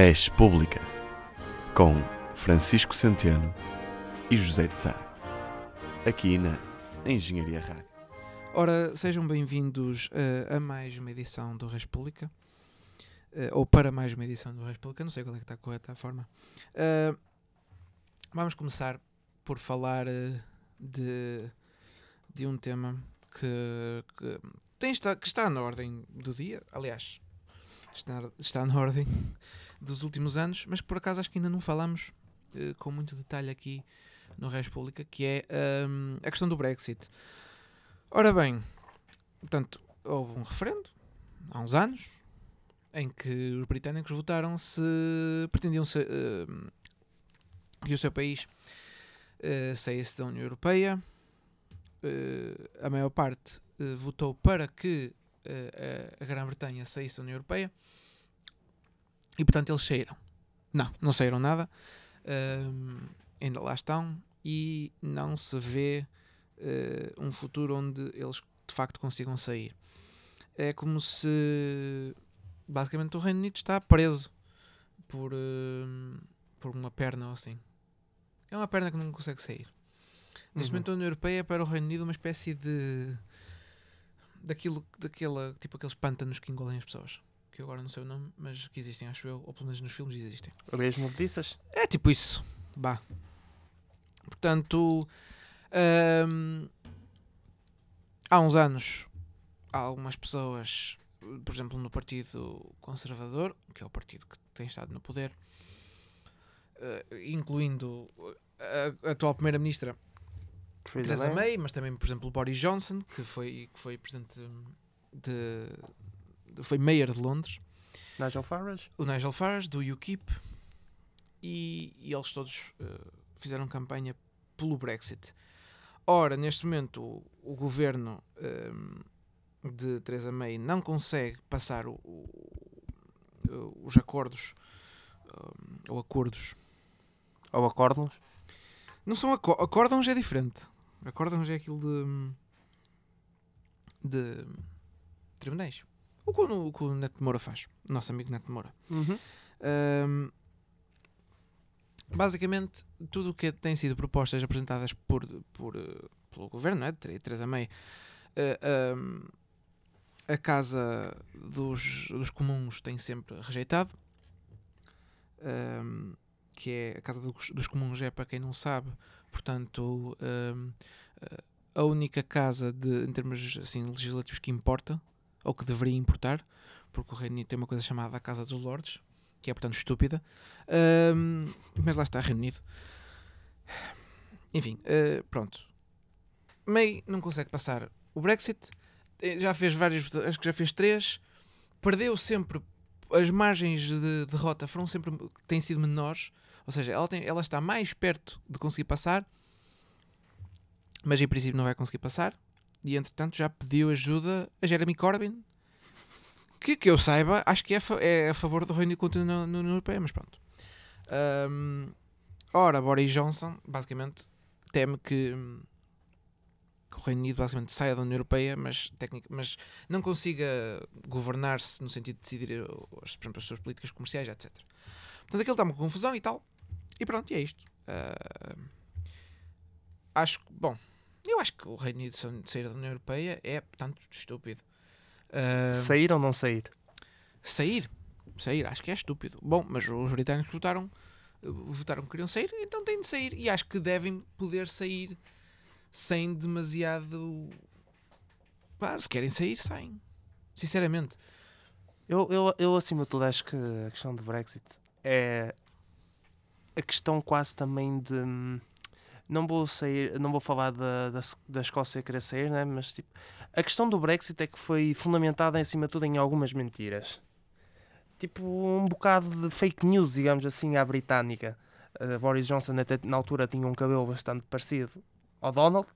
Res Pública, com Francisco Centeno e José de Sá, aqui na Engenharia Rádio. Ora, sejam bem-vindos uh, a mais uma edição do Res Pública, uh, ou para mais uma edição do Res Pública, não sei qual é que está correta a forma. Uh, vamos começar por falar de, de um tema que, que, tem, está, que está na ordem do dia, aliás, está, está na ordem dos últimos anos, mas que por acaso acho que ainda não falamos uh, com muito detalhe aqui no Res Pública, que é um, a questão do Brexit. Ora bem, portanto, houve um referendo há uns anos em que os britânicos votaram se pretendiam uh, que o seu país uh, saísse da União Europeia. Uh, a maior parte votou para que a Grã-Bretanha saísse da União Europeia e portanto eles saíram. Não, não saíram nada. Ainda lá estão e não se vê uh, um futuro onde eles de facto consigam sair. É como se basicamente o Reino Unido está preso por, uh, por uma perna ou assim. É uma perna que não consegue sair. Neste uhum. momento a União Europeia é para o Reino Unido uma espécie de daquilo, daquela, tipo aqueles pântanos que engolem as pessoas que eu agora não sei o nome, mas que existem, acho eu, ou pelo menos nos filmes existem. Areias movediças? É tipo isso. Bah. Portanto, hum, há uns anos, há algumas pessoas, por exemplo, no Partido Conservador, que é o partido que tem estado no poder, uh, incluindo a, a atual Primeira-Ministra Theresa May, mas também, por exemplo, Boris Johnson, que foi, que foi presidente de, foi mayor de Londres. Nigel Farage. O Nigel Farage, do UKIP. E, e eles todos uh, fizeram campanha pelo Brexit. Ora, neste momento, o, o governo um, ehm, de Theresa May não consegue passar o, o, os acordos um, ehm, ou acordos. Ou acórdãos? Não são acó acórdãos, é diferente. Acórdãos é aquilo de. de. tribunais. O que o, que o Neto Moura faz, nosso amigo Neto Moura. Uhum. Um, basicamente, tudo o que tem sido propostas apresentadas por, por, pelo governo, né, Teresa May, uh, um, a Casa dos, dos Comuns tem sempre rejeitado. Um, que é a Casa dos, dos Comuns, é para quem não sabe, portanto, um, a única casa de, em termos assim, legislativos que importa ou que deveria importar, porque o Reino Unido tem uma coisa chamada a Casa dos Lordes, que é portanto estúpida, um, mas lá está Reino Unido. Enfim, uh, pronto. May não consegue passar o Brexit, eh, já fez vários, acho que já fez três, perdeu sempre, as margens de derrota foram sempre, têm sido menores, ou seja, ela, tem, ela está mais perto de conseguir passar, mas em princípio não vai conseguir passar e entretanto já pediu ajuda a Jeremy Corbyn, que, que eu saiba, acho que é, é a favor do Reino Unido na União Europeia, mas pronto. Um, ora, Boris Johnson, basicamente, teme que, que, o Reino Unido basicamente saia da União Europeia, mas, técnica, mas não consiga governar-se no sentido de decidir, por exemplo, as suas políticas comerciais, etc. Portanto, aquilo está uma confusão e tal. E pronto, e é isto. Uh, acho que, bom, eu acho que o Reino Unido sair da União Europeia é, portanto, estúpido. Uh, sair ou não sair? Sair. Sair, acho que é estúpido. Bom, mas os britânicos votaram, votaram que queriam sair, então têm de sair. E acho que devem poder sair sem demasiado. Pá, se querem sair, saem. Sinceramente. Eu, eu, eu, acima de tudo, acho que a questão do Brexit é a questão quase também de hum, não vou sair, não vou falar da, da, da Escócia querer sair, né? mas tipo, a questão do Brexit é que foi fundamentada em cima de tudo em algumas mentiras. Tipo, um bocado de fake news, digamos assim, à britânica. Uh, Boris Johnson até na altura tinha um cabelo bastante parecido ao Donald.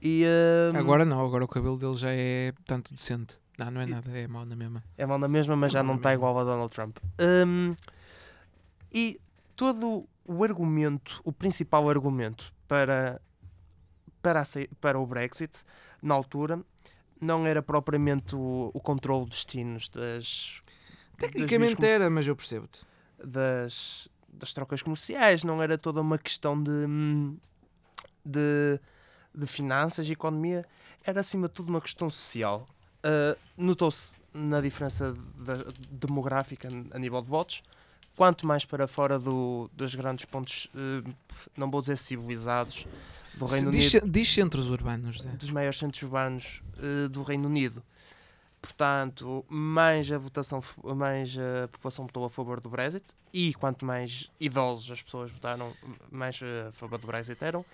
E, uh, agora não, agora o cabelo dele já é tanto decente. Não, não é nada, é mau na mesma. É mau na mesma, mas é já não está igual a Donald Trump. Um, e todo o argumento, o principal argumento para, para, para o Brexit, na altura, não era propriamente o, o controle de destinos das. Tecnicamente das era, mas eu percebo-te. das, das trocas comerciais, não era toda uma questão de, de, de finanças e economia, era acima de tudo uma questão social. Uh, Notou-se na diferença da- demográfica a nível de votos, quanto mais para fora do, dos grandes pontos, eh, não vou dizer civilizados, do Reino diz, Unido, diz centros urbanos, dos maiores centros urbanos eh, do Reino Unido. Portanto, mais a votação, mais a população votou a favor do Brexit e quanto mais idosos as pessoas votaram, mais eh, a favor do Brexit eram.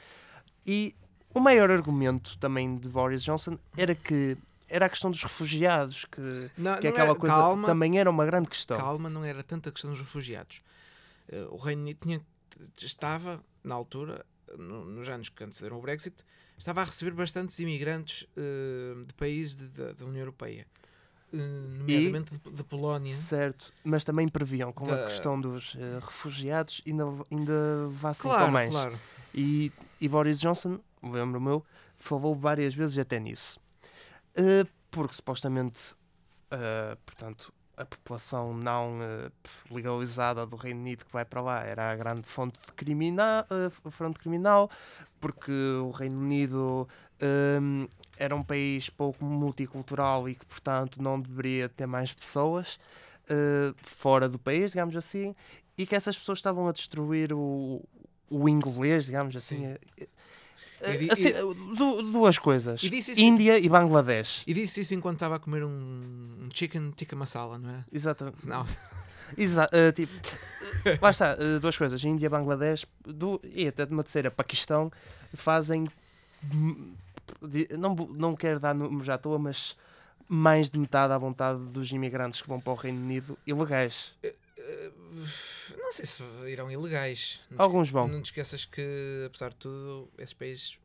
E o maior argumento também de Boris Johnson era que era a questão dos refugiados, que, Não, que é aquela era- coisa calma, que também era uma grande questão. calma, não era tanta questão dos refugiados. Eh, o Reino Unido tinha, estava, na altura, no- nos anos que antecederam o Brexit, estava a receber bastantes imigrantes eh, de países de- da- da União Europeia, eh, nomeadamente de, de Polónia. Certo, mas também previam com Da- a questão dos refugiados ainda, ainda vacilam Claro, mais. claro. E, e Boris Johnson, lembro meu, falou várias vezes até nisso. Eh, porque supostamente, eh, portanto, a população não eh, legalizada do Reino Unido que vai para lá era a grande fonte de criminal, fonte criminal, porque o Reino Unido eh, era um país pouco multicultural e que, portanto, não deveria ter mais pessoas eh, fora do país, digamos assim, e que essas pessoas estavam a destruir o, o inglês, digamos assim. Sim. eh, E di- assim, e- du- duas coisas. E isso- Índia e Bangladesh. E disse isso enquanto estava a comer um, um chicken tikka masala, não é? Exatamente. Não. Exa eh, tipo, eh, lá está, eh, duas coisas. Índia, Bangladesh do, e até de uma terceira, Paquistão, fazem. hum, Não, não quero dar números à toa, mas mais de metade à vontade dos imigrantes que vão para o Reino Unido ilegais. Eh, não sei se irão ilegais. Não te- Alguns vão. Não te esqueças que, apesar de tudo, esses países.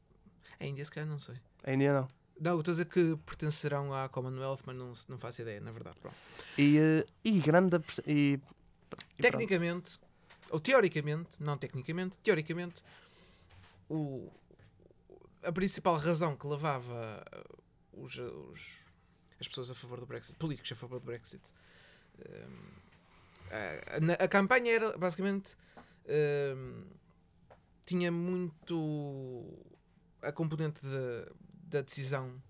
A Índia, se calhar, não sei. A Índia não. Não, eu estou a dizer que pertencerão à Commonwealth, mas não, não faço ideia, na verdade. Pronto. E, eh, e grande. E, e. Tecnicamente, ou teoricamente, não tecnicamente, teoricamente, o, a principal razão que levava uh, os, os- as pessoas a favor do Brexit, políticos a favor do Brexit, um, a, a- a campanha era basicamente um, tinha muito a componente da- da decisão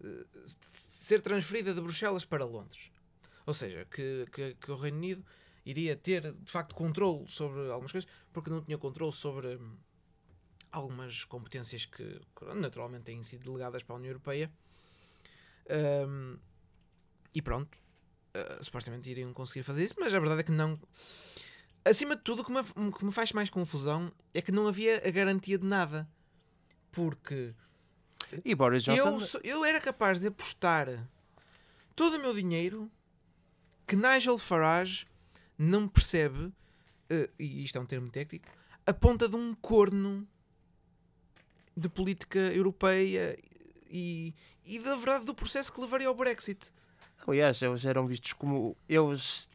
uh, ser transferida de Bruxelas para Londres. Ou seja, que, que, que o Reino Unido iria ter de facto controle sobre algumas coisas, porque não tinha controle sobre hum, algumas competências que que naturalmente têm sido delegadas para a União Europeia. Hum, e pronto, uh, supostamente iriam conseguir fazer isso, mas a verdade é que não. Acima de tudo, o que me, que me faz mais confusão é que não havia a garantia de nada. Porque E Boris Johnson. eu, eu era capaz de apostar todo o meu dinheiro que Nigel Farage não percebe, eh, e isto é um termo técnico, a ponta de um corno de política europeia e, e da verdade do processo que levaria ao Brexit. Aliás, eles eram vistos como. Eles.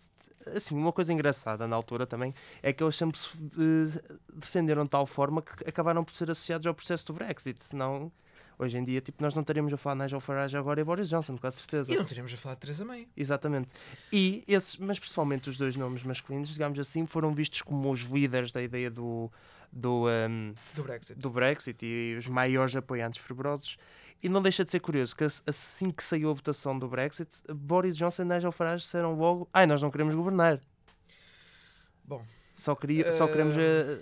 Assim, uma coisa engraçada na altura também é que eles sempre se eh, defenderam de tal forma que acabaram por ser associados ao processo do Brexit. Senão, hoje em dia, tipo, nós não estaríamos a falar Nigel Farage agora e Boris Johnson, com certeza. E não teremos a falar de Teresa May. Exatamente. E esses, mas principalmente os dois nomes masculinos, digamos assim, foram vistos como os líderes da ideia do, do, ehm, Do Brexit. do Brexit e os maiores apoiantes fervorosos. E não deixa de ser curioso que ass- assim que saiu a votação do Brexit, Boris Johnson e Nigel Farage disseram logo: Ai, nós não queremos governar. Bom, Só, queria, só queremos. Eh,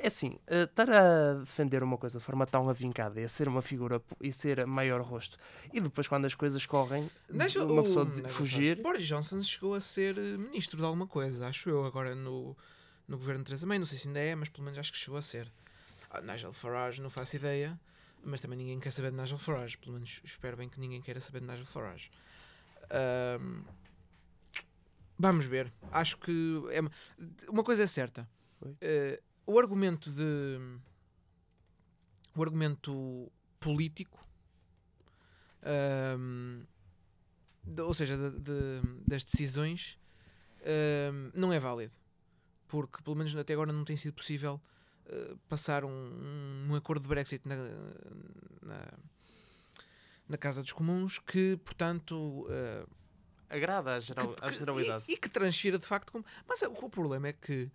É assim, eh, estar a defender uma coisa de forma tão avincada e a ser uma figura e ser a maior rosto, e depois quando as coisas correm, Nigel- uma o- pessoa Nigel fugir. Boris Johnson chegou a ser ministro de alguma coisa, acho eu, agora no, no governo de Theresa May. Não sei se ainda é, mas pelo menos acho que chegou a ser. Ah, Nigel Farage, não faço ideia, mas também ninguém quer saber de Nigel Farage. Pelo menos espero bem que ninguém queira saber de Nigel Farage. Ahm, vamos ver. Acho que é uma- uma coisa é certa. Eh, o argumento de o argumento político ahm, de- ou seja, de- de- das decisões ahm, não é válido porque pelo menos até agora não tem sido possível eh, passar um, um acordo de Brexit na, na, na Casa dos Comuns que portanto eh, agrada à, geral, que- à generalidade. E, e que transfira de facto como. Mas é- o problema é que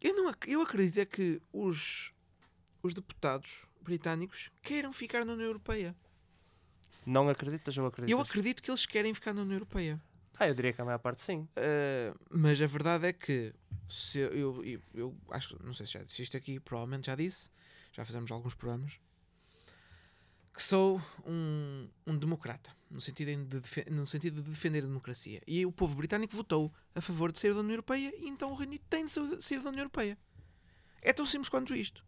eu, não, eu acredito é que os, os deputados britânicos queiram ficar na União Europeia. Não acreditas ou acreditas? Eu acredito que eles querem ficar na União Europeia. Ah, eu diria que a maior parte sim. Uh, mas a verdade é que se eu, eu, eu- acho que não sei se já disse isto aqui, provavelmente já disse, já fizemos alguns programas, que sou um, um democrata, no sentido, de, no sentido de defender a democracia. E o povo britânico votou a favor de sair da União Europeia e então o Reino Unido tem de sa- sair da União Europeia. É tão simples quanto isto.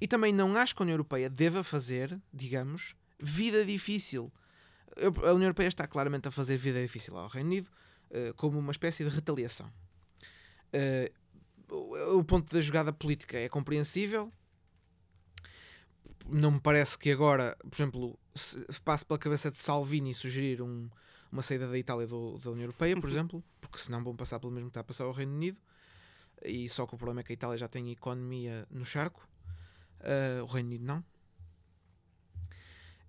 E também não acho que a União Europeia deva fazer, digamos, vida difícil. A União Europeia está claramente a fazer vida difícil ao Reino Unido eh, como uma espécie de retaliação. Eh, o, ponto da jogada política é compreensível. Não me parece que agora, por exemplo, se, se passe pela cabeça de Salvini sugerir um- uma saída da Itália do- da União Europeia, por exemplo, porque senão vão passar pelo mesmo que está a passar ao Reino Unido. E só que o problema é que a Itália já tem economia no charco, eh, o Reino Unido não.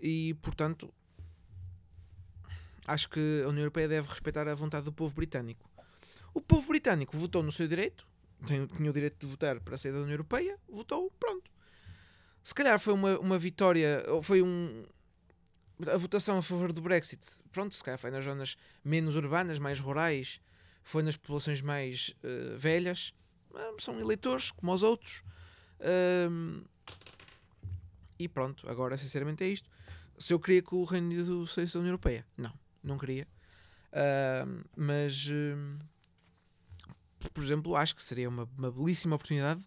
E portanto, acho que a União Europeia deve respeitar a vontade do povo britânico. O povo britânico votou no seu direito, tinha o direito de votar para sair da União Europeia, votou, pronto. Se calhar foi uma, uma vitória, ou foi um. A votação a favor do Brexit, pronto, se calhar foi nas zonas menos urbanas, mais rurais, foi nas populações mais eh, velhas, Ah, são eleitores como os outros. Ahm, e pronto, agora sinceramente é isto. Se eu queria que o Reino Unido saísse da União Europeia, não, não queria. Ahm, mas, hum, por exemplo, acho que seria uma, uma belíssima oportunidade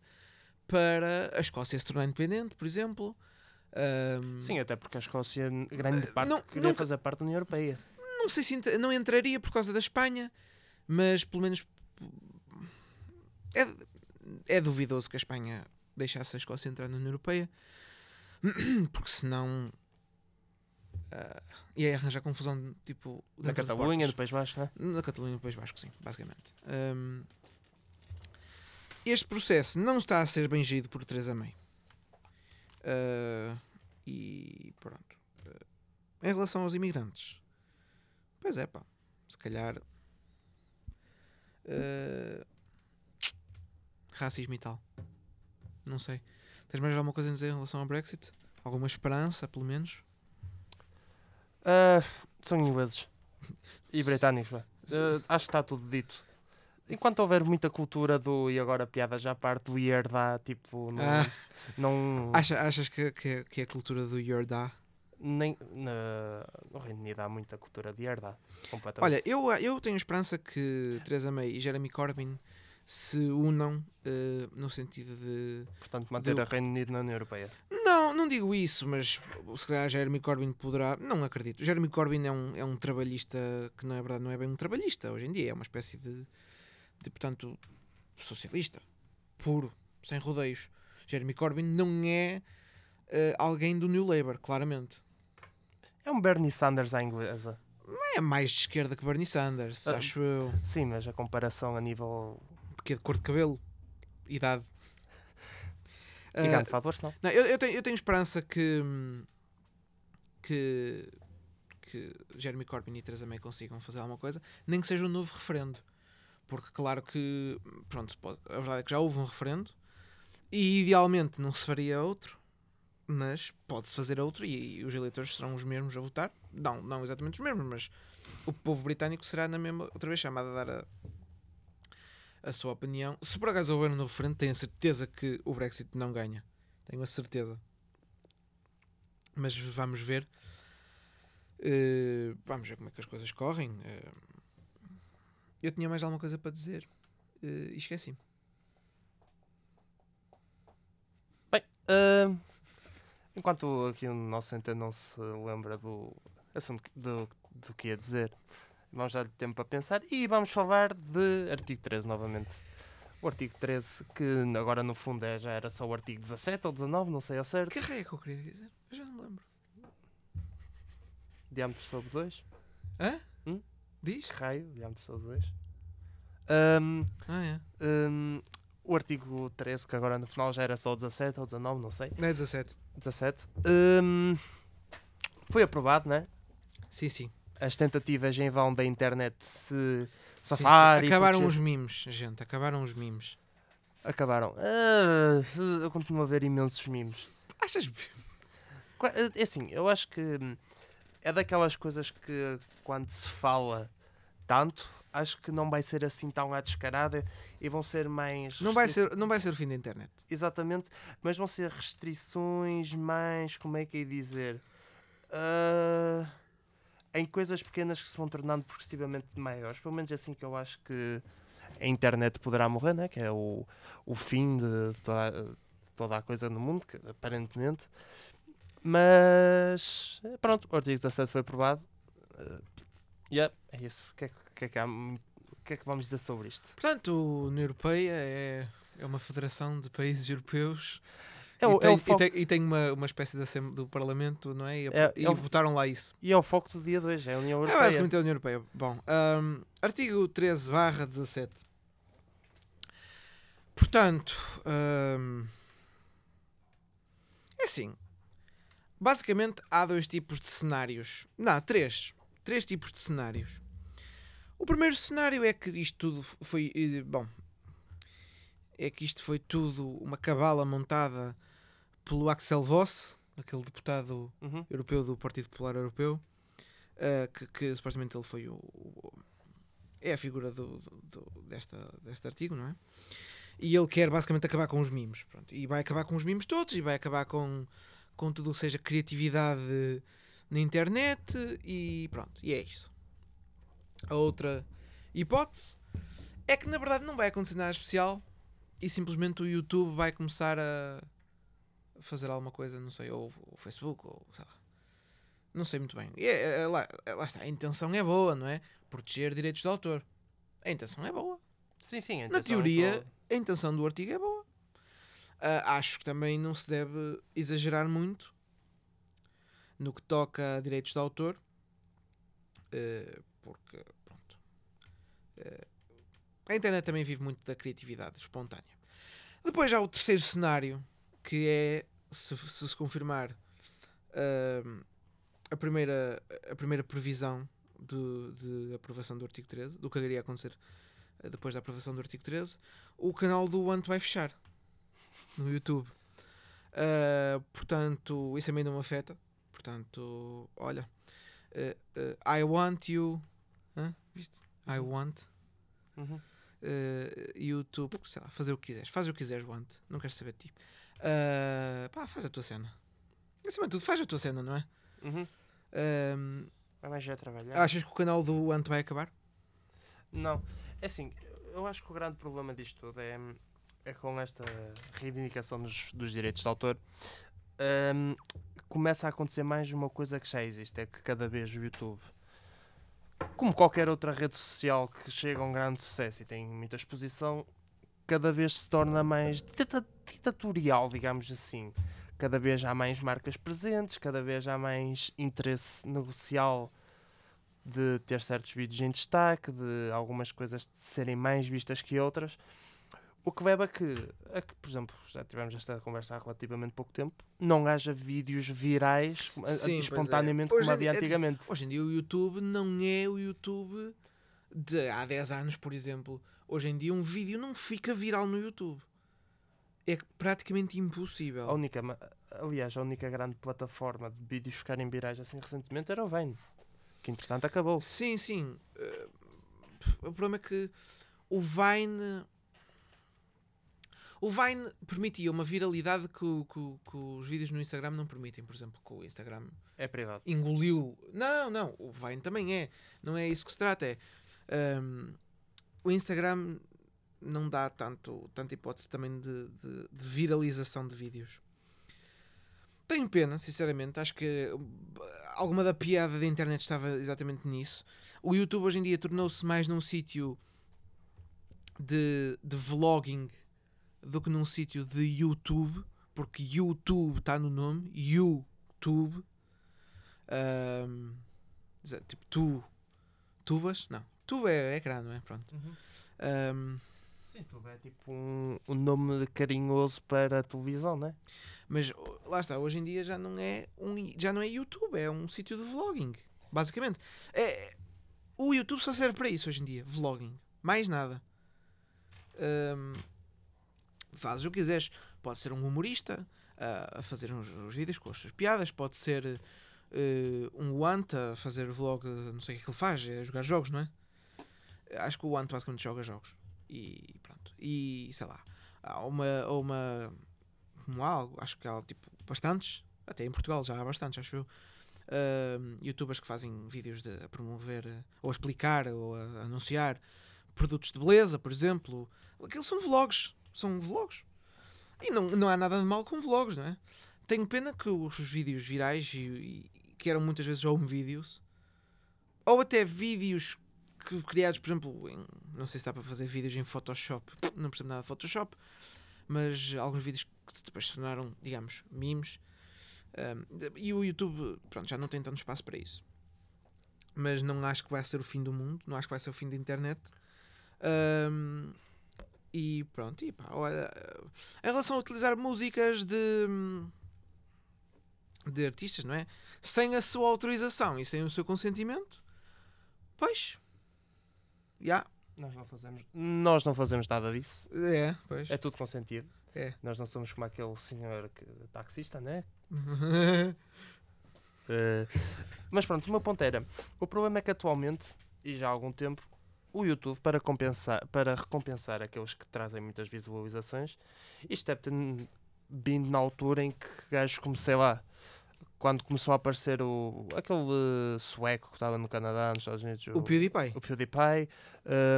para a Escócia se tornar independente, por exemplo. Ahm, Sim, até porque a Escócia, grande parte, não- queria nunca- fazer parte da União Europeia. não sei se não entraria por causa da Espanha, mas pelo menos é, é duvidoso que a Espanha deixasse a Escócia entrar na União Europeia, porque senão ah, ia arranjar confusão tipo Na dentro de Catalunha, no País né? Na Catalunha e no País Basco, sim, basicamente. Hum, este processo não está a ser bem gerido por Teresa May. Ah, e pronto. Ah, em relação aos imigrantes, pois é, pá, se calhar ah, racismo e tal. Não sei. Tens mais alguma coisa a dizer em relação ao Brexit? Alguma esperança, pelo menos? Ah, são ingleses e britânicos, Ah, acho que está tudo dito. Enquanto houver muita cultura do e agora piadas à parte do herdar, tipo, não, Ah. não Acha- achas que, que, que a cultura do Yorda nem na, no Reino Unido há muita cultura de herdar, completamente. Olha, eu, eu tenho esperança que Theresa May e Jeremy Corbyn se unam eh, no sentido de. Portanto, manter do- o Reino Unido na União Europeia. Não, não digo isso, mas se calhar Jeremy Corbyn poderá. Não acredito. Jeremy Corbyn é um, é um trabalhista que, na verdade, não é bem um trabalhista hoje em dia, é uma espécie de. de portanto, socialista. Puro, sem rodeios. Jeremy Corbyn não é eh, alguém do New Labour, claramente. É um Bernie Sanders à inglesa. É mais de esquerda que Bernie Sanders, Ah. acho eu. Sim, mas a comparação a nível. De que de cor de cabelo, idade. E grande fatores, não. Não, eu, eu tenho, eu tenho esperança que, que, que Jeremy Corbyn e Theresa May consigam fazer alguma coisa, nem que seja um novo referendo. Porque, claro que, pronto, pode- a verdade é que já houve um referendo e idealmente não se faria outro, mas pode-se fazer outro e, os eleitores serão os mesmos a votar. Não, não exatamente os mesmos, mas o povo britânico será na mesma, outra vez chamado a dar a, a sua opinião. Se por acaso houver um referendo, tenho a certeza que o Brexit não ganha. Tenho a certeza. Mas vamos ver. Eh, vamos ver como é que as coisas correm. Eh, eu tinha mais alguma coisa para dizer e esqueci-me. Ah, enquanto aqui o nosso centeno não se lembra do assunto do, do que ia dizer, vamos dar-lhe tempo para pensar e vamos falar de artigo 13 novamente. O artigo 13, que agora no fundo é, já era só o artigo 17 ou 19, não sei ao certo. Que raio é que eu queria dizer? Eu já não me lembro. Diâmetro sobre 2. Hã? Hum? Diz? Raio, diâmetro sobre 2. Ahm, Ah, é. ahm, o artigo 13, que agora no final já era só o 17 ou 19, não sei. Não é 17. 17. ahm, foi aprovado, né? Sim, sim. As tentativas em vão da internet se Sim, sim. safar Acabaram os memes, gente. Acabaram os memes. Acabaram. Ah, eu continuo a ver imensos memes. Achas? É assim, eu acho que é daquelas coisas que quando se fala tanto, acho que não vai ser assim tão à descarada e vão ser mais. Não vai, ser, não vai ser o fim da internet. Exatamente, mas vão ser restrições mais. Como é que é dizer? Ah, em coisas pequenas que se vão tornando progressivamente maiores. Pelo menos é assim que eu acho que a internet poderá morrer, né? que é o, o fim de, toda, de toda a coisa no mundo, que, aparentemente. Mas pronto, o artigo 17 foi aprovado. Uh, yeah, é isso. O que é, que- é que que é que vamos dizer sobre isto? Portanto, a União Europeia é, é uma federação de países europeus É o, e, é tem, o e foco, tem- e tem uma, uma espécie de assem- do Parlamento, não é? E, É- e é o- votaram lá isso. e é o foco do dia 2, é a União É Europeia. basicamente a União Europeia. Bom, ahm, artigo 13 barra 17. Portanto, ahm, é assim. Basicamente há dois tipos de cenários. Não, três. Três tipos de cenários. O primeiro cenário é que isto tudo foi. eh, Bom. É que isto foi tudo uma cabala montada pelo Axel Voss, aquele deputado Uhum. europeu do Partido Popular Europeu, uh, que, que supostamente ele foi o, o- é a figura do, do- do- desta, deste artigo, não é? E ele quer basicamente acabar com os mimos, pronto. E vai acabar com os mimos todos e vai acabar com, com tudo o que seja criatividade na internet e pronto, e é isso. A outra hipótese é que na verdade não vai acontecer nada especial e simplesmente o YouTube vai começar a fazer alguma coisa, não sei, ou o Facebook, ou sei lá. Não sei muito bem. E é- é- lá, é- lá está, a intenção é boa, não é? Proteger direitos de autor. A intenção é boa. Sim, sim. a Na é teoria, a intenção do artigo é boa. Ah, acho que também não se deve exagerar muito no que toca a direitos de autor, eh, porque, pronto, eh, a internet também vive muito da criatividade espontânea. Depois há o terceiro cenário, que é, se se, se confirmar ah, a, primeira, a primeira previsão de, de aprovação do artigo 13, do que iria acontecer eh, depois da aprovação do artigo 13, o canal do Ant vai fechar no YouTube. Ah, portanto, isso também não me afeta. Portanto, olha, eh, eh, I want you, hã? viste? I want Uhum. eh, YouTube, sei lá, fazer o que quiseres, faz o que quiseres, want, não quero saber de ti. Ah, pá, faz a tua cena. Acima de tudo, faz a tua cena, não é? Uhum. Ahm, Vai mais já trabalhar. achas que o canal do Ant vai acabar? Não, é assim, eu acho que o grande problema disto tudo é, é com esta reivindicação dos, dos direitos de autor. hum, começa a acontecer mais uma coisa que já existe, é que cada vez o YouTube, como qualquer outra rede social que chega a um grande sucesso e tem muita exposição, cada vez se torna mais ditatorial, digamos assim. Cada vez há mais marcas presentes, cada vez há mais interesse negocial de ter certos vídeos em destaque, de algumas coisas serem mais vistas que outras. O que leva a que, a que, por exemplo, já tivemos esta conversa há relativamente pouco tempo, não haja vídeos virais Sim, é. espontaneamente Hoje como em havia dia- é assim, antigamente. Hoje em dia o YouTube não é o YouTube de há 10 anos, por exemplo. Hoje em dia um vídeo não fica viral no YouTube. É praticamente impossível. A única, aliás, a única grande plataforma de vídeos ficarem virais assim recentemente era o Vine, que entretanto acabou. Sim, sim. Eh, o problema é que o Vine. O Vine permitia uma viralidade que, o- que que os vídeos no Instagram não permitem. Por exemplo, que o Instagram É privado. engoliu. Não, não, o Vine também é. Não é isso que se trata. É, hum, o Instagram não dá tanto, tanta hipótese também de, de- de viralização de vídeos. Tenho pena, sinceramente. Acho que uh, alguma da piada da internet estava exatamente nisso. O YouTube hoje em dia tornou-se mais num sítio de, de vlogging do que num sítio de YouTube, porque YouTube está no nome. YouTube. Zé, tipo, tu. Tubas? Não. Tu é ecrã, não é? Pronto. Ahm, Sim, tudo é tipo um, um nome carinhoso para a televisão, né? mas lá está, hoje em dia já não é um, já não é YouTube, é um sítio de vlogging. basicamente. É, o YouTube só serve para isso hoje em dia, vlogging. Mais nada. Ahm, fazes o que quiseres. Pode ser um humorista ah, a fazer uns, uns vídeos com as suas piadas, pode ser eh, um Want a fazer vlog, não sei o que ele faz, é jogar jogos, não é? Acho que o Want basicamente joga jogos. E pronto. E sei lá. Há uma. Ou uma há algo, acho que há tipo bastantes, até em Portugal já há bastantes, acho eu. ahm, youtubers que fazem vídeos de a promover ou a explicar ou a anunciar produtos de beleza, por exemplo. Aquilo são vlogs. São vlogs. E não, não há nada de mal com vlogs, não é? Tenho pena que os vídeos virais, e, e- que eram muitas vezes home videos, ou até vídeos criados, por exemplo, em, não sei se dá para fazer vídeos em Photoshop, não percebo nada de Photoshop, mas alguns vídeos que depois se tornaram, digamos, memes. Um, e o YouTube, pronto, já não tem tanto espaço para isso. Mas não acho que vai ser o fim do mundo, não acho que vai ser o fim da internet. Um, e pronto, e pá, olha, em relação a utilizar músicas de de artistas, não é? Sem a sua autorização e sem o seu consentimento, pois, já, Nós não fazemos, nós não fazemos nada disso. é, pois. É tudo consentido. É. Nós não somos como aquele senhor que, taxista, né? Eh, mas pronto, ponto era: o problema é que atualmente, e já há algum tempo, o YouTube, para, compensar, para recompensar aqueles que trazem muitas visualizações, isto deve ter vindo na altura em que gajos como, sei lá, quando começou a aparecer o, aquele eh, sueco que estava no Canadá, nos Estados Unidos, o PewDiePie. o PewDiePie,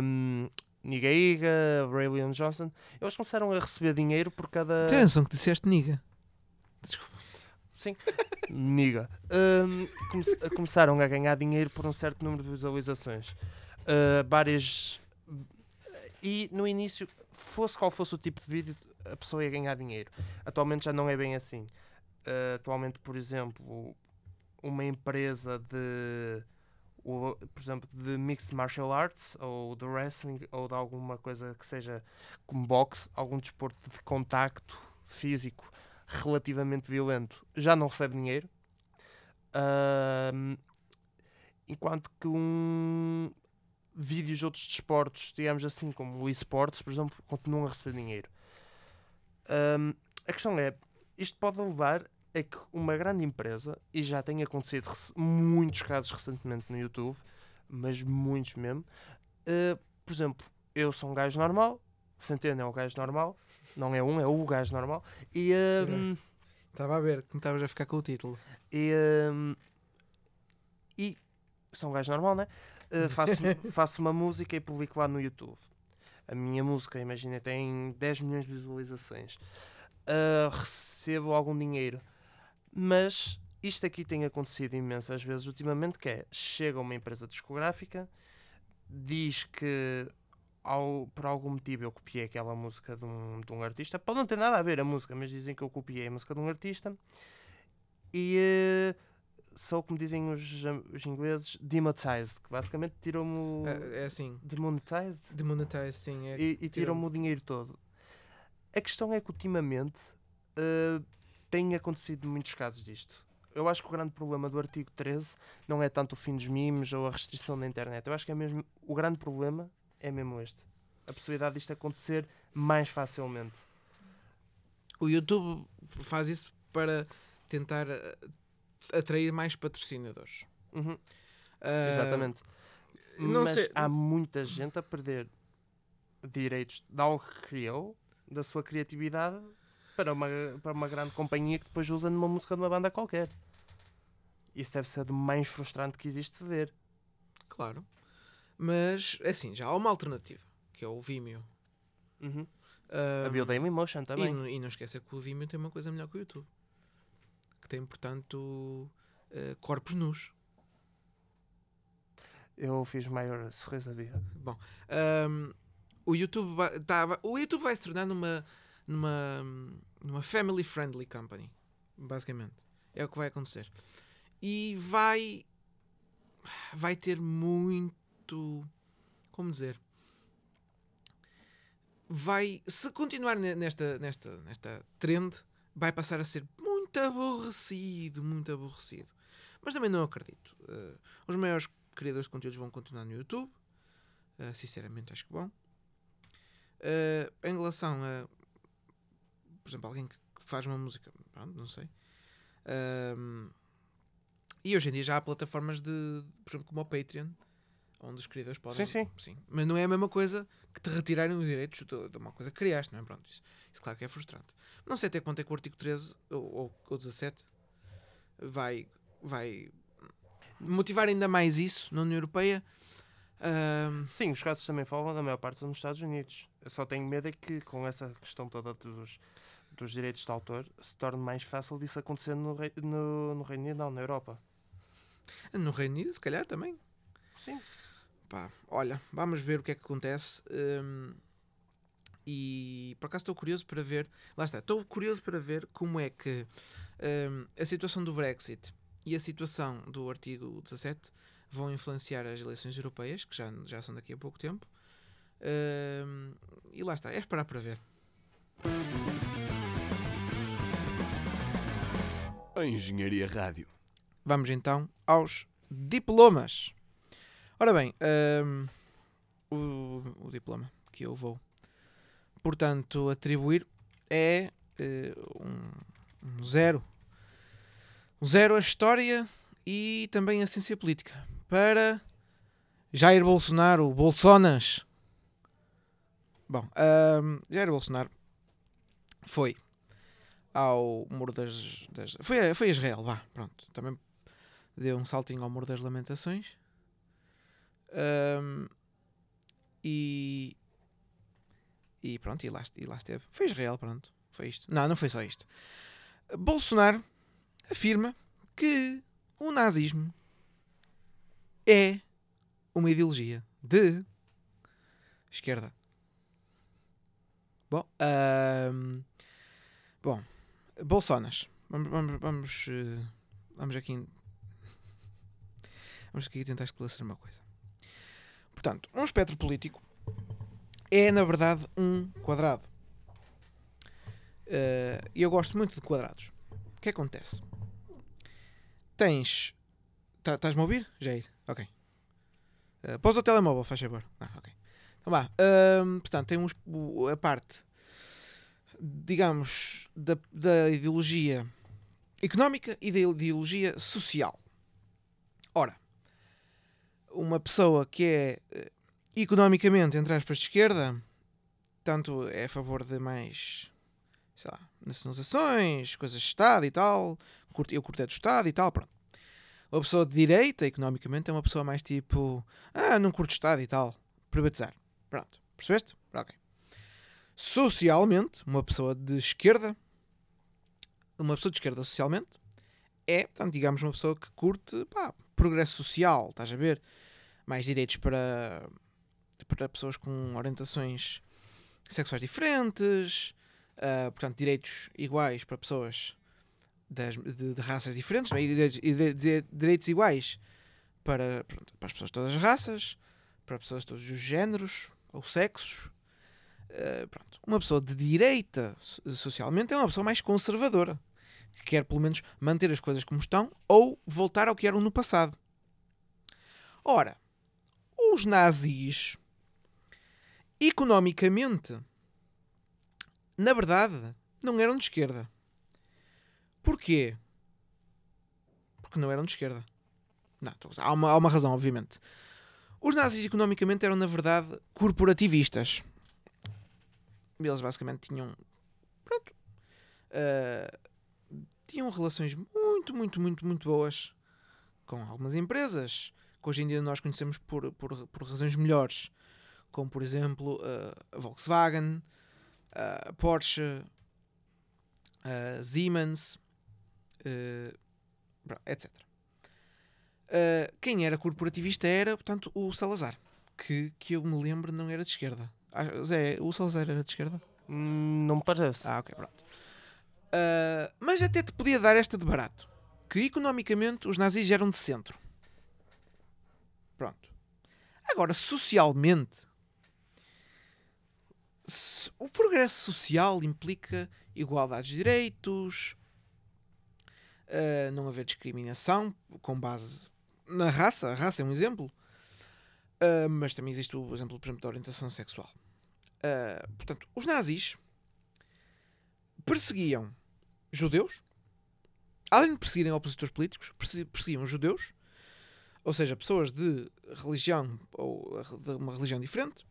um, Niga Iga, Ray William Johnson, eles começaram a receber dinheiro por cada. Atenção que disseste niga. Desculpa. Sim, Niga. Um, come- começaram a ganhar dinheiro por um certo número de visualizações. Uh, várias. E no início, fosse qual fosse o tipo de vídeo, a pessoa ia ganhar dinheiro. Atualmente já não é bem assim. Uh, atualmente, por exemplo, uma empresa de. o- por exemplo, de Mixed Martial Arts ou de wrestling ou de alguma coisa que seja como boxe, algum desporto de contacto físico relativamente violento, já não recebe dinheiro. Ahm, enquanto que um vídeos de outros desportos, digamos assim, como o esportes, por exemplo, continuam a receber dinheiro. Ahm, a questão é, isto pode levar a que uma grande empresa, e já tem acontecido muitos casos recentemente no YouTube, mas muitos mesmo, ah, por exemplo, eu sou um gajo normal, o Centeno é um gajo normal, não é um, é o gajo normal, e, ahm, Estava a ver, como estavas a ficar com o título. e, hum, e sou um gajo normal, né? Uh, faço, faço uma música e publico lá no YouTube. A minha música, imagina, tem 10 milhões de visualizações. Uh, recebo algum dinheiro. Mas isto aqui tem acontecido imensas vezes ultimamente, que é, chega uma empresa discográfica, diz que ao, por algum motivo eu copiei aquela música de um, de um artista. Pode não ter nada a ver a música, mas dizem que eu copiei a música de um artista. E eh, sou, como dizem os, os ingleses, demonetized, que basicamente tiram-me o... É, é assim, Demonetized? demonetize, sim. É, E, e tiram-me o dinheiro todo. A questão é que ultimamente eh, tem acontecido muitos casos disto. Eu acho que o grande problema do artigo 13 não é tanto o fim dos memes ou a restrição da internet. Eu acho que é mesmo o grande problema é mesmo este. A possibilidade disto acontecer mais facilmente. O YouTube faz isso para tentar eh, atrair mais patrocinadores. Uhum, Ah, exatamente. Mas sei- há muita gente a perder direitos de algo que criou, da sua criatividade, para uma, para uma grande companhia que depois usa numa música de uma banda qualquer. Isso deve ser do mais frustrante que existe de ver. Claro. Mas, assim, já há uma alternativa, que é o Vimeo. Uhum. Ah, a Dailymotion e, também. não- e não esquecer que o Vimeo tem uma coisa melhor que o YouTube. Que tem, portanto, eh, corpos nus. Eu fiz maior sorriso da vida. Bom, ahm, o, YouTube vai- o YouTube vai se tornar numa, numa, numa family friendly company, basicamente. É o que vai acontecer. E vai, vai ter muito. Como dizer? Vai. Se continuar ne- nesta, nesta, nesta trend, vai passar a ser muito aborrecido. Muito aborrecido. Mas também não acredito. Uh, os maiores criadores de conteúdos vão continuar no YouTube. Uh, sinceramente, acho que vão. Uh, em relação a, por exemplo, alguém que faz uma música, pronto, não sei. Uh, e hoje em dia já há plataformas de, por exemplo, como o Patreon, onde os criadores podem. Sim, sim. sim. Mas não é a mesma coisa que te retirarem os direitos de, de uma coisa que criaste, não é? Pronto, isso, isso claro que é frustrante. Não sei até quanto é que o artigo 13 ou, ou, ou 17 vai, vai motivar ainda mais isso na União Europeia. Sim, os casos também falam da maior parte nos Estados Unidos. Eu só tenho medo é que com essa questão toda dos, dos direitos de autor se torne mais fácil disso acontecer no, rei, no, no Reino Unido, não, na Europa. No Reino Unido, se calhar também. Sim. Pá, olha, vamos ver o que é que acontece. Um, e por acaso estou curioso para ver. Lá está, estou curioso para ver como é que um, a situação do Brexit e a situação do artigo 17 vão influenciar as eleições europeias, que já, já são daqui a pouco tempo. Um, e lá está, é esperar para ver. A Engenharia Rádio. Vamos então aos diplomas. Ora bem, um, o, o, diploma que eu vou, portanto, atribuir é uh, um, um zero um zero a história e também a ciência política. Para Jair Bolsonaro, Bolsonas. Bom, um, Jair Bolsonaro foi ao Muro das. das foi, foi a Israel, vá, pronto. Também deu um saltinho ao Muro das Lamentações. Um, e. E pronto, e lá, e lá esteve. Foi Israel, pronto. Foi isto. Não, não foi só isto. Bolsonaro afirma que o nazismo é uma ideologia de esquerda. Bom, um, bom, Bolsonas. Vamos, vamos, vamos, uh, vamos aqui vamos aqui tentar esclarecer uma coisa. Portanto, um espectro político é na verdade um quadrado. Uh, e eu gosto muito de quadrados. O que acontece? tens. Tá, Estás-me a ouvir, Jair? Ok. Uh, Pôs o telemóvel, faz favor. Ah, ok. Então vá. Uh, portanto, tem uns, a parte, digamos, da, da ideologia económica e da ideologia social. Ora, uma pessoa que é uh, economicamente, entre aspas, de esquerda, tanto é a favor de mais, sei lá, nacionalizações, coisas de Estado e tal, eu curto é do Estado e tal, pronto. Uma pessoa de direita, economicamente, é uma pessoa mais tipo, ah, não curto Estado e tal, privatizar. Pronto, percebeste? Ok. Socialmente, uma pessoa de esquerda, uma pessoa de esquerda socialmente, é, portanto, digamos, uma pessoa que curte pá, progresso social, estás a ver? Mais direitos para, para pessoas com orientações sexuais diferentes, uh, portanto, direitos iguais para pessoas das, de, de, raças diferentes e de, de, de, direitos iguais para, pronto, para as pessoas de todas as raças, para pessoas de todos os géneros ou sexos. Uh, pronto. Uma pessoa de direita socialmente é uma pessoa mais conservadora, que quer pelo menos manter as coisas como estão ou voltar ao que eram no passado. Ora, os nazis, economicamente, na verdade, não eram de esquerda. Porquê? Porque não eram de esquerda. Não, há uma, há uma razão, obviamente. Os nazis economicamente eram, na verdade, corporativistas. Eles basicamente tinham. Pronto. Uh, tinham relações muito, muito, muito, muito boas com algumas empresas que hoje em dia nós conhecemos por, por, por razões melhores, como por exemplo uh, a Volkswagen, a Porsche, a Siemens uh, etc. Uh, quem era corporativista era, portanto, o Salazar, que, que eu me lembro não era de esquerda. Ah, Zé, o Salazar era de esquerda? Hum, não me parece. Ah, ok, pronto. Uh, mas até te podia dar esta de barato. Que economicamente os nazis eram de centro. Pronto. Agora, socialmente, o progresso social implica igualdade de direitos, uh, não haver discriminação com base na raça, a raça é um exemplo, uh, mas também existe o exemplo, por exemplo, da orientação sexual. Uh, portanto, os nazis perseguiam judeus, além de perseguirem opositores políticos, perseguiam judeus, ou seja, pessoas de religião ou de uma religião diferente,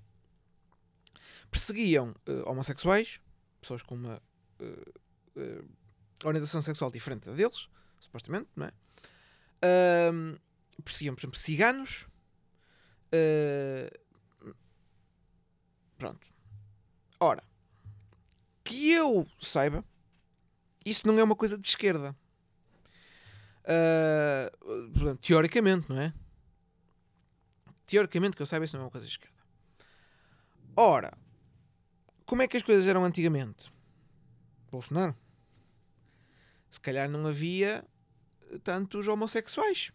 perseguiam uh, homossexuais, pessoas com uma uh, uh, orientação sexual diferente da deles, supostamente, não é? Perseguiam, por exemplo, ciganos. pronto. Ora, que eu saiba, isso não é uma coisa de esquerda. Uh, teoricamente, não é? Teoricamente, que eu saiba, isso não é uma coisa de esquerda. Ora, como é que as coisas eram antigamente? Bolsonaro? Se calhar não havia tantos homossexuais.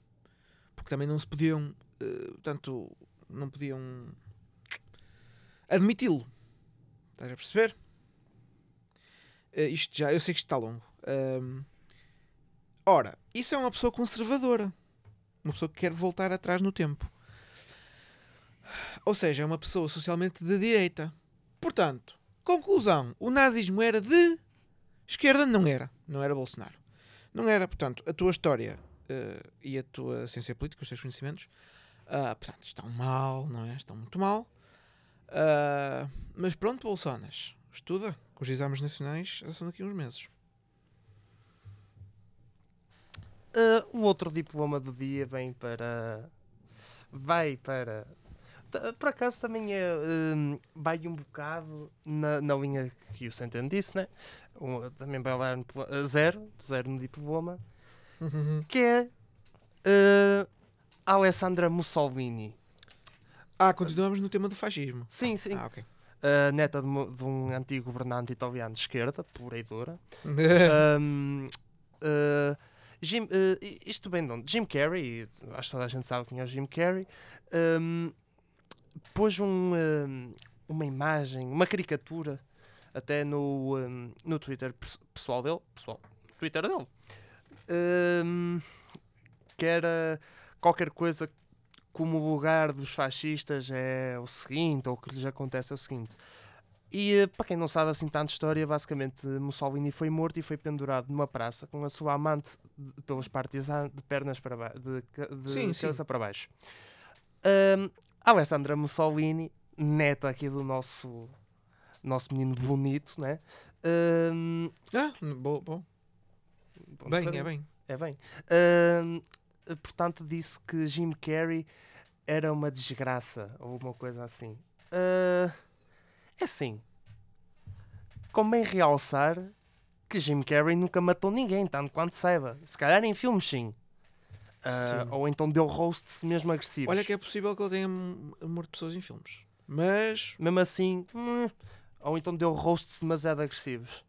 Porque também não se podiam. Uh, tanto. Não podiam. admiti-lo. Estás a perceber? Uh, isto já. Eu sei que isto está longo. Ora, isso é uma pessoa conservadora. Uma pessoa que quer voltar atrás no tempo. Ou seja, é uma pessoa socialmente de direita. Portanto, conclusão: o nazismo era de esquerda? Não era. Não era Bolsonaro. Não era, portanto, a tua história uh, e a tua ciência política, os teus conhecimentos, uh, portanto, estão mal, não é? Estão muito mal. Uh, mas pronto, Bolsonaro, estuda, que os exames nacionais são daqui a uns meses. Uh, o outro diploma do dia vem para. Vai para por acaso também é, um, vai um bocado na, na linha que o Centeno disse, né? Um, também vai lá no, zero, zero no diploma, que é uh, Alessandra Mussolini. Ah, continuamos no tema do fascismo. Sim, sim. Ah, ok. Uh, neta de, de, um antigo governante italiano de esquerda, pura e dura. um, uh, Jim, uh, isto bem de onde? Jim Carrey, acho que toda a gente sabe quem é o Jim Carrey. Um, pôs um, um, uma imagem, uma caricatura, até no, no Twitter pessoal dele, pessoal, Twitter dele, um, que era qualquer coisa como o lugar dos fascistas é o seguinte, ou o que lhes acontece é o seguinte. E eh, para quem não sabe assim tanta história, basicamente Mussolini foi morto e foi pendurado numa praça com a sua amante de, pelas partisanas de pernas para baixo, de, de sim, cabeça sim. para baixo. Um, Alessandra Mussolini, neta aqui do nosso, nosso menino bonito, né? Um, ah, bom, bom. Bem, é bem. É bem. Um, portanto, disse que Jim Carrey era uma desgraça ou uma coisa assim. Uh, é assim. Convém realçar que Jim Carrey nunca matou ninguém, tanto quanto saiba. Se calhar em filmes, sim. Uh, ou então deu roasts mesmo agressivos. Olha que é possível que ele tenha morto pessoas em filmes. Mas. Mesmo assim. Hum, ou então deu roasts demasiado agressivos.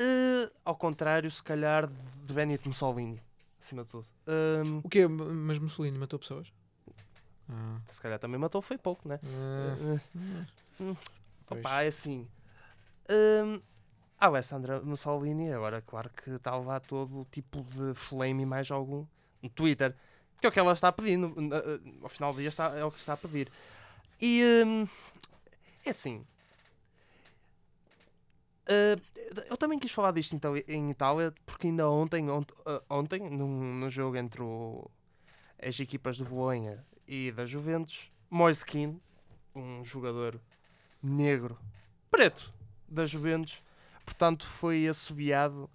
Uh, ao contrário, se calhar, de Benito Mussolini. Acima de tudo. Um, o quê? Mas Mussolini matou pessoas? Ah. Se calhar também matou, foi pouco, né? Ah. Uh, opa, é assim. Um, a Alessandra Mussolini, agora, claro que está a levar todo tipo de flame mais algum no Twitter, que é o que ela está a pedir. No, no, ao final do dia está, é o que está a pedir. E é assim. Uh, eu também quis falar disto então, em Itália, porque ainda ontem, ont, uh, ontem num, num, jogo entre o, as equipas do Bolonha e da Juventus, Moiskin, um jogador negro, preto da Juventus, portanto foi assobiado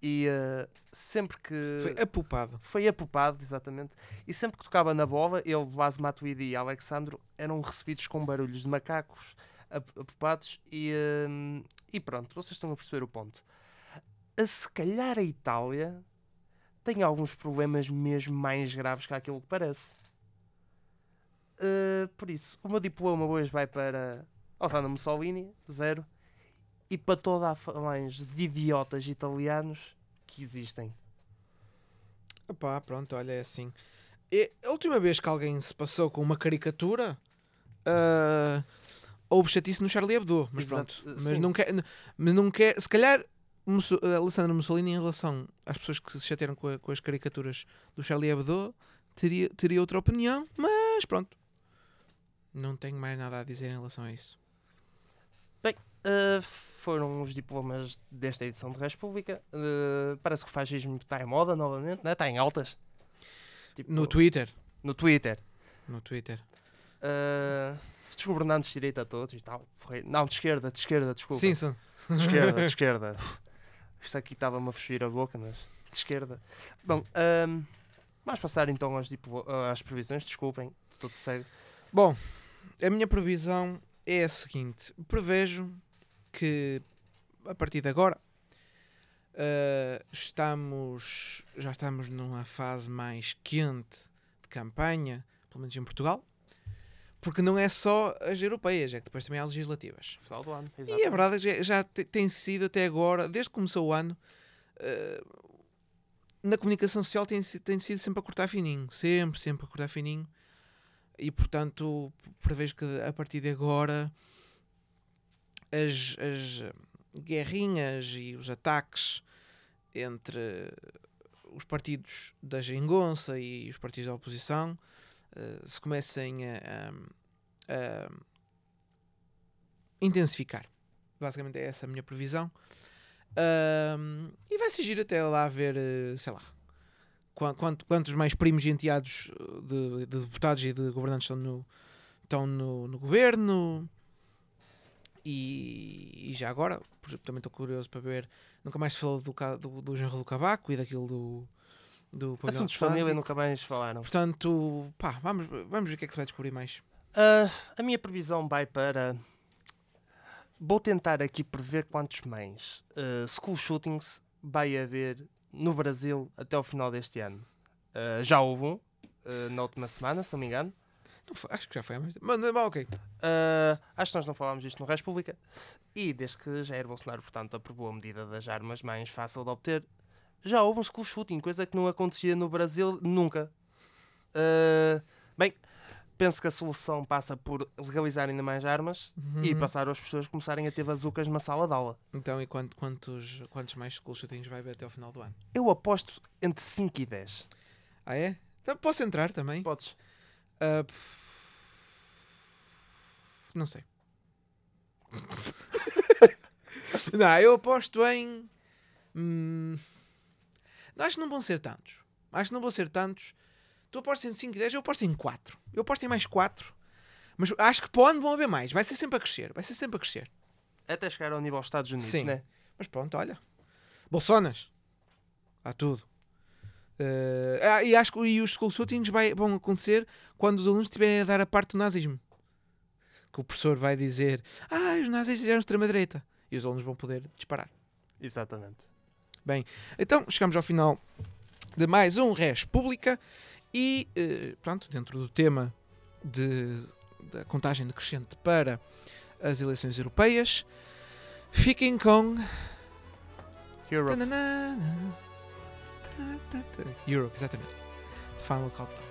e uh, sempre que. Foi apupado. Foi apupado, exatamente. E sempre que tocava na bola, ele, Vaz Matuidi e Alexandro eram recebidos com barulhos de macacos apupados e, uh, e pronto, vocês estão a perceber o ponto. A, se calhar a Itália tem alguns problemas mesmo mais graves que aquilo que parece. Uh, por isso, o meu diploma hoje vai para Alessandro Mussolini, zero e para toda a falange de idiotas italianos que existem. Opá, pronto, olha, é assim. E a última vez que alguém se passou com uma caricatura, uh, houve chatice no Charlie Hebdo, mas Exato, pronto. Mas não, quer, mas não quer, se calhar Musso- Alessandro Mussolini, em relação às pessoas que se chatearam com, a- com as caricaturas do Charlie Hebdo, teria, teria outra opinião, mas pronto. Não tenho mais nada a dizer em relação a isso. Uh, foram os diplomas desta edição de República. Uh, parece que o fascismo está em moda novamente, né? está em altas. Tipo, No Twitter. no Twitter. No Twitter. Uh, estes governantes de direita todos e tal. Não, de esquerda, de esquerda, desculpa. Sim, sim. De esquerda, de esquerda. Isto aqui estava-me a fugir a boca, mas de esquerda. Bom, ahm, vamos passar então às, diplo- às previsões, desculpem, tudo segue. Bom, a minha previsão é a seguinte: prevejo que a partir de agora eh, estamos já estamos numa fase mais quente de campanha, pelo menos em Portugal, porque não é só as europeias, é que depois também há legislativas. Final do ano, E a verdade é que já, já te- tem sido até agora, desde que começou o ano, eh, na comunicação social tem, tem sido sempre a cortar fininho. Sempre, sempre a cortar fininho. E portanto, prevejo que a partir de agora as, as guerrinhas e os ataques entre os partidos da geringonça e os partidos da oposição eh, se comecem a- a- a intensificar. Basicamente é essa a minha previsão. E vai se giro até lá ver, eh, sei lá, quan- quanto- quantos mais primos e enteados eh, de, de deputados e de governantes estão no, estão no, no governo. E, e já agora, por exemplo, também estou curioso para ver. Nunca mais se falou do, do, do genro do Cavaco e daquilo do. Do pavilhão Assuntos de família nunca mais falaram. Portanto, pá, vamos, vamos ver o que é que se vai descobrir mais. Ah, a minha previsão vai para. Vou tentar aqui prever quantos mais ah, school shootings vai haver no Brasil até ao final deste ano. Ah, já houve um na última semana, se não me engano. Não foi- acho que já foi há mais tempo. Mas, mas, ok. Uh, acho que nós não falámos disto no República. E desde que Jair Bolsonaro, portanto, aprovou a medida das armas mais fácil de obter, já houve um school shooting, coisa que não acontecia no Brasil nunca. Uh, bem, penso que a solução passa por legalizar ainda mais armas e Uhum. passar as pessoas a começarem a ter bazucas numa sala de aula. Então, e quant- quantos, quantos mais school shootings vai haver até ao final do ano? Eu aposto entre 5 e 10. Ah, é? Então, posso entrar também? Podes? Pff, não sei. não, eu aposto em. hum, acho que não vão ser tantos. Acho que não vão ser tantos. Tu apostas em 5 e 10, eu aposto em 4. Eu aposto em mais 4. Mas acho que para o ano vão haver mais. Vai ser sempre a crescer. Vai ser sempre a crescer. Até chegar ao nível dos Estados Unidos, Sim. né? Mas pronto, olha. Bolsonas. Há tudo. Ah, e acho que e os school shootings vai- vão acontecer quando os alunos estiverem a dar a parte do nazismo. Que o professor vai dizer: Ah, os nazis eram extrema-direita. E os alunos vão poder disparar. Exatamente. Então, chegamos ao final de mais um Res Pública. E, eh, pronto, dentro do tema de, da contagem decrescente para as eleições europeias, fiquem com. Europe. Tananana. Europe, exatamente. Final Countdown.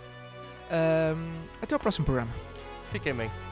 Ahm, até ao próximo programa. Fiquem bem.